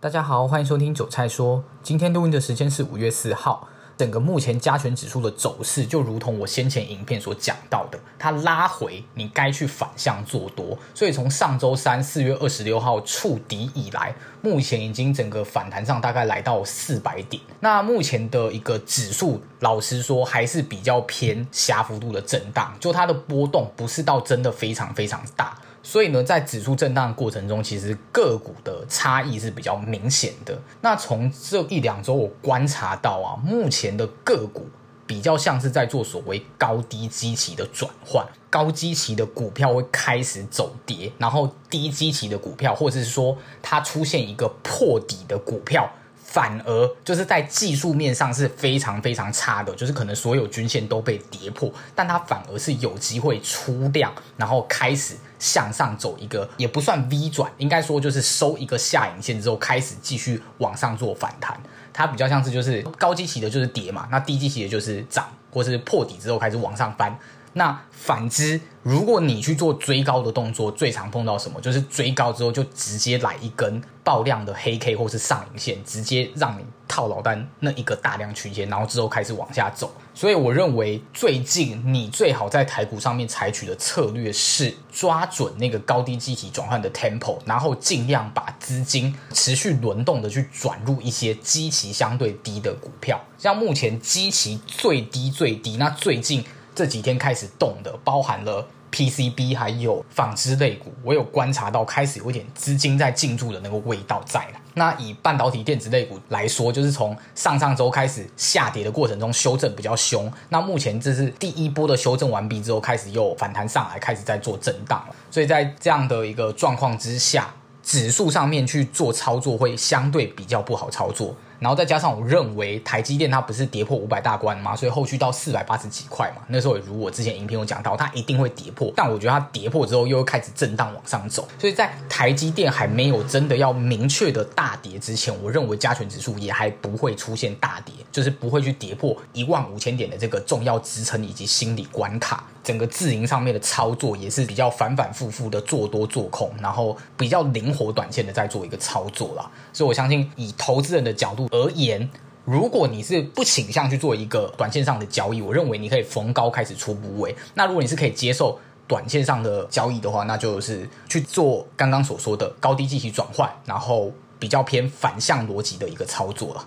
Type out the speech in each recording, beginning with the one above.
大家好，欢迎收听韭菜说。今天录音的时间是五月四号。整个目前加权指数的走势，就如同我先前影片所讲到的，它拉回，你该去反向做多。所以从上周三四月二十六号触底以来，目前已经整个反弹上大概来到四百点。那目前的一个指数，老实说还是比较偏狭幅度的震荡，就它的波动不是到真的非常非常大。所以呢，在指数震荡的过程中，其实个股的差异是比较明显的。那从这一两周我观察到啊，目前的个股比较像是在做所谓高低基期的转换，高基期的股票会开始走跌，然后低基期的股票，或者是说它出现一个破底的股票。反而就是在技术面上是非常非常差的，就是可能所有均线都被跌破，但它反而是有机会出量，然后开始向上走一个，也不算 V 转，应该说就是收一个下影线之后，开始继续往上做反弹。它比较像是就是高基期的就是跌嘛，那低基期的就是涨，或是破底之后开始往上翻。那反之，如果你去做追高的动作，最常碰到什么？就是追高之后就直接来一根爆量的黑 K 或是上影线，直接让你套牢单那一个大量区间，然后之后开始往下走。所以我认为最近你最好在台股上面采取的策略是抓准那个高低基体转换的 tempo，然后尽量把资金持续轮动的去转入一些基期相对低的股票，像目前基期最低最低，那最近。这几天开始动的，包含了 PCB 还有纺织类股，我有观察到开始有一点资金在进驻的那个味道在了。那以半导体电子类股来说，就是从上上周开始下跌的过程中修正比较凶，那目前这是第一波的修正完毕之后，开始又反弹上来，开始在做震荡了。所以在这样的一个状况之下，指数上面去做操作会相对比较不好操作。然后再加上，我认为台积电它不是跌破五百大关吗？所以后续到四百八十几块嘛，那时候也如我之前影片有讲到，它一定会跌破。但我觉得它跌破之后又会开始震荡往上走，所以在台积电还没有真的要明确的大跌之前，我认为加权指数也还不会出现大跌，就是不会去跌破一万五千点的这个重要支撑以及心理关卡。整个自营上面的操作也是比较反反复复的做多做空，然后比较灵活短线的在做一个操作啦。所以我相信以投资人的角度。而言，如果你是不倾向去做一个短线上的交易，我认为你可以逢高开始出部位。那如果你是可以接受短线上的交易的话，那就是去做刚刚所说的高低进行转换，然后比较偏反向逻辑的一个操作了。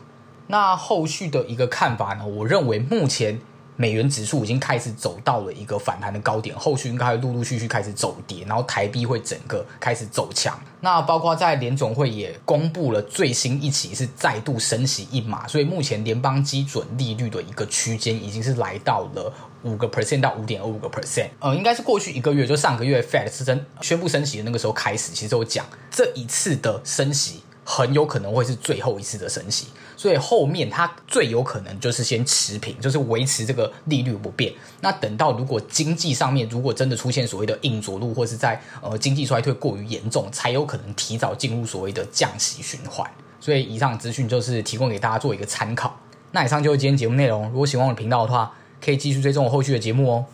那后续的一个看法呢？我认为目前。美元指数已经开始走到了一个反弹的高点，后续应该会陆陆续续开始走跌，然后台币会整个开始走强。那包括在联总会也公布了最新一期是再度升息一码，所以目前联邦基准利率的一个区间已经是来到了五个 percent 到五点二五个 percent。呃，应该是过去一个月，就上个月 Fed 是真宣布升息的那个时候开始，其实我讲这一次的升息。很有可能会是最后一次的升息，所以后面它最有可能就是先持平，就是维持这个利率不变。那等到如果经济上面如果真的出现所谓的硬着陆，或是在呃经济衰退过于严重，才有可能提早进入所谓的降息循环。所以以上资讯就是提供给大家做一个参考。那以上就是今天节目内容。如果喜欢我的频道的话，可以继续追踪我后续的节目哦。